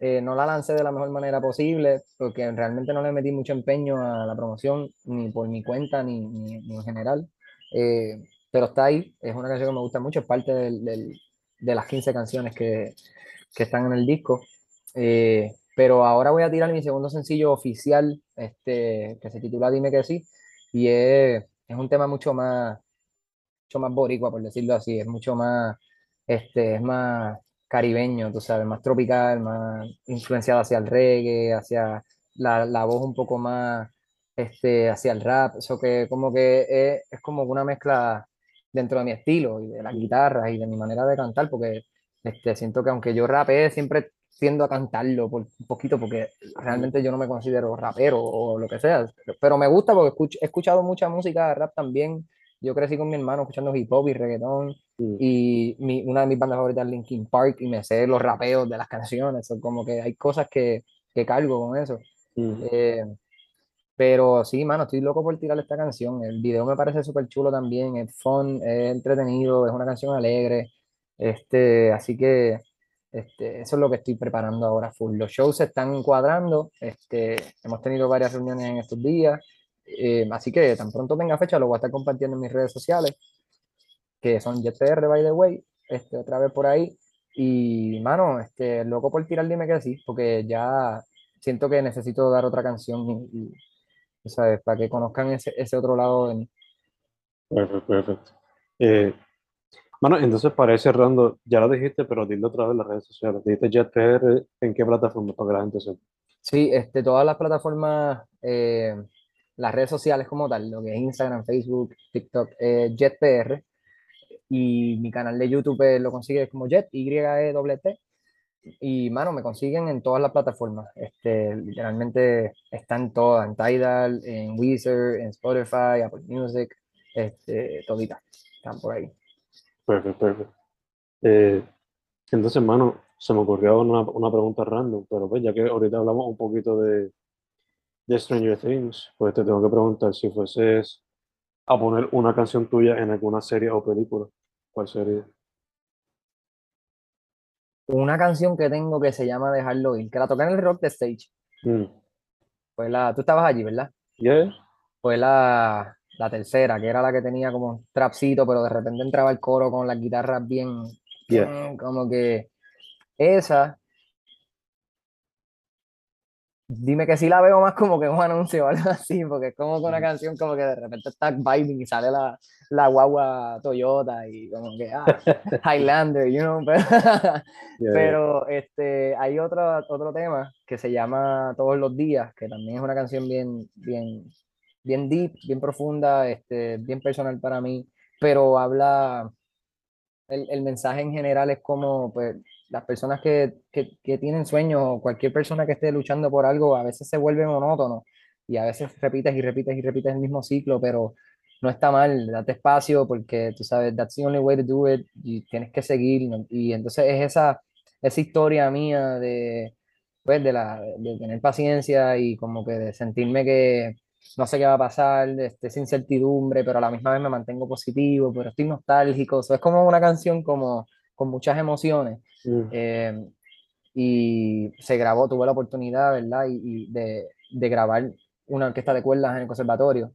eh, no la lancé de la mejor manera posible, porque realmente no le metí mucho empeño a la promoción, ni por mi cuenta, ni, ni, ni en general. Eh, pero está ahí, es una canción que me gusta mucho, es parte de las 15 canciones que, están en el disco. Eh, pero ahora voy a tirar mi segundo sencillo oficial, este, que se titula Dime que sí, y es, es un tema mucho más, mucho más boricua, por decirlo así, es mucho más, este, es más caribeño, tú sabes, más tropical, más influenciado hacia el reggae, hacia la, la voz un poco más, este, hacia el rap, eso que como que es como una mezcla dentro de mi estilo y de las guitarras y de mi manera de cantar, porque este, siento que aunque yo rapee, siempre tiendo a cantarlo por un poquito, porque realmente yo no me considero rapero o lo que sea, pero me gusta porque escuch- he escuchado mucha música de rap también. Yo crecí con mi hermano escuchando hip hop y reggaetón, mm. y mi, una de mis bandas favoritas es Linkin Park, y me sé los rapeos de las canciones, son como que hay cosas que, que cargo con eso. Mm, Eh, pero sí, mano, estoy loco por tirar esta canción. El video me parece súper chulo también, es fun, es entretenido, es una canción alegre. Este, así que este, eso es lo que estoy preparando ahora full. Los shows se están cuadrando, este, hemos tenido varias reuniones en estos días, eh, así que tan pronto tenga fecha lo voy a estar compartiendo en mis redes sociales, que son JetPR, by the way, este, otra vez por ahí. Y, mano, este, loco por tirar Dime que sí, porque ya siento que necesito dar otra canción y, y, ¿sabes? Para que conozcan ese, ese otro lado de mí. Perfecto, perfecto. Eh, bueno, entonces para ir cerrando, ya lo dijiste, pero dilo otra vez las redes sociales. Dijiste JetPR, ¿en qué plataforma para que la gente sepa? Sí, este, todas las plataformas, eh, las redes sociales como tal, lo que es Instagram, Facebook, TikTok, eh, JetPR, y mi canal de YouTube eh, lo consigues como Jet, Y-E-T, y mano, me consiguen en todas las plataformas, este, literalmente están todas, en Tidal, en Weezer, en Spotify, Apple Music, este, toditas, están por ahí. Perfecto, perfecto. Eh, entonces, hermano, se me ocurrió una, una pregunta random, pero pues ya que ahorita hablamos un poquito de, de Stranger Things, pues te tengo que preguntar si fueses a poner una canción tuya en alguna serie o película, ¿cuál sería? Una canción que tengo que se llama Dejarlo Ir, que la toqué en el Rock the Stage, Mm. fue la, tú estabas allí, ¿verdad? Yeah. fue la, la tercera, que era la que tenía como un trapcito, pero de repente entraba el coro con las guitarras bien, Yeah. bien como que esa, dime que sí la veo más como que un anuncio o algo así, porque es como que una canción como que de repente está vibing y sale la, la guagua Toyota y como que, ah, Highlander, you know, pero, Yeah, yeah. pero este, hay otro, otro tema que se llama Todos los días, que también es una canción bien, bien, bien deep, bien profunda, este, bien personal para mí, pero habla, el, el mensaje en general es como, pues, las personas que, que, que tienen sueños o cualquier persona que esté luchando por algo, a veces se vuelve monótono y a veces repites y repites y repites el mismo ciclo, pero no está mal, date espacio porque tú sabes, that's the only way to do it y tienes que seguir. ¿no? Y entonces es esa, esa historia mía de, pues, de, la, de tener paciencia y como que de sentirme que no sé qué va a pasar, este, esa incertidumbre, pero a la misma vez me mantengo positivo, pero estoy nostálgico. So, es como una canción como con muchas emociones. Eh, y se grabó, tuve la oportunidad, ¿verdad? Y, y de, de grabar una orquesta de cuerdas en el conservatorio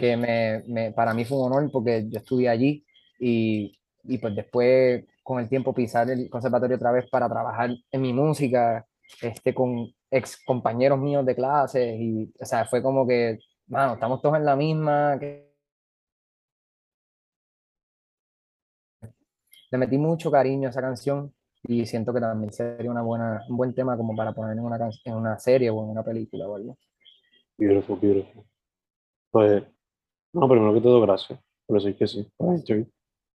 que me, me- para mí fue un honor porque yo estudié allí y, y pues después con el tiempo pisar el conservatorio otra vez para trabajar en mi música, este, con ex compañeros míos de clases y, o sea, fue como que, mano, estamos todos en la misma, que le metí mucho cariño a esa canción y siento que también sería una buena, un buen tema como para poner en una, can- en una serie o en una película o algo. Beautiful, beautiful. Pues, no, primero que todo, gracias por decir que sí.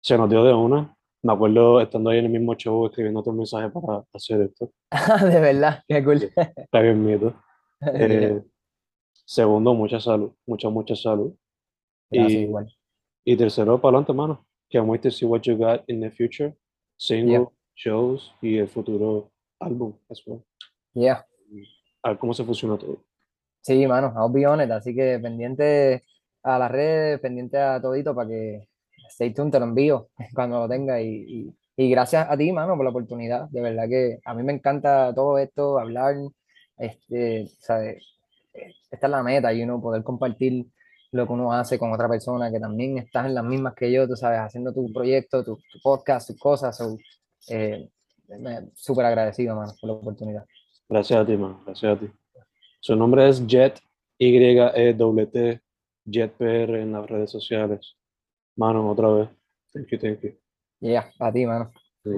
Se nos dio de una. Me acuerdo estando ahí en el mismo show escribiendo otro mensaje para hacer esto. De verdad, qué cool. Está bien mito. Eh, segundo, mucha salud, mucha, mucha salud. Gracias, Y, igual. y tercero, para adelante, mano. Can't wait to see what you got in the future. Single. Shows y el futuro álbum as well. Yeah. A ver cómo se funciona todo. Sí, mano, I'll be honest, así que pendiente a las redes, pendiente a todito para que stay tuned, te lo envío cuando lo tenga y, y, y gracias a ti, mano, por la oportunidad, de verdad que a mí me encanta todo esto, hablar, este, ¿sabes? Esta es la meta, y uno poder compartir lo que uno hace con otra persona que también estás en las mismas que yo, tú sabes, haciendo tu proyecto, tu, tu podcast, tus cosas, so, eh, súper agradecido, mano, por la oportunidad. Gracias a ti, mano. Gracias a ti. Su nombre es Jet, Y-E-T, Jet PR en las redes sociales. Mano, otra vez. Thank you, thank you. Yeah, a ti, mano. Sí.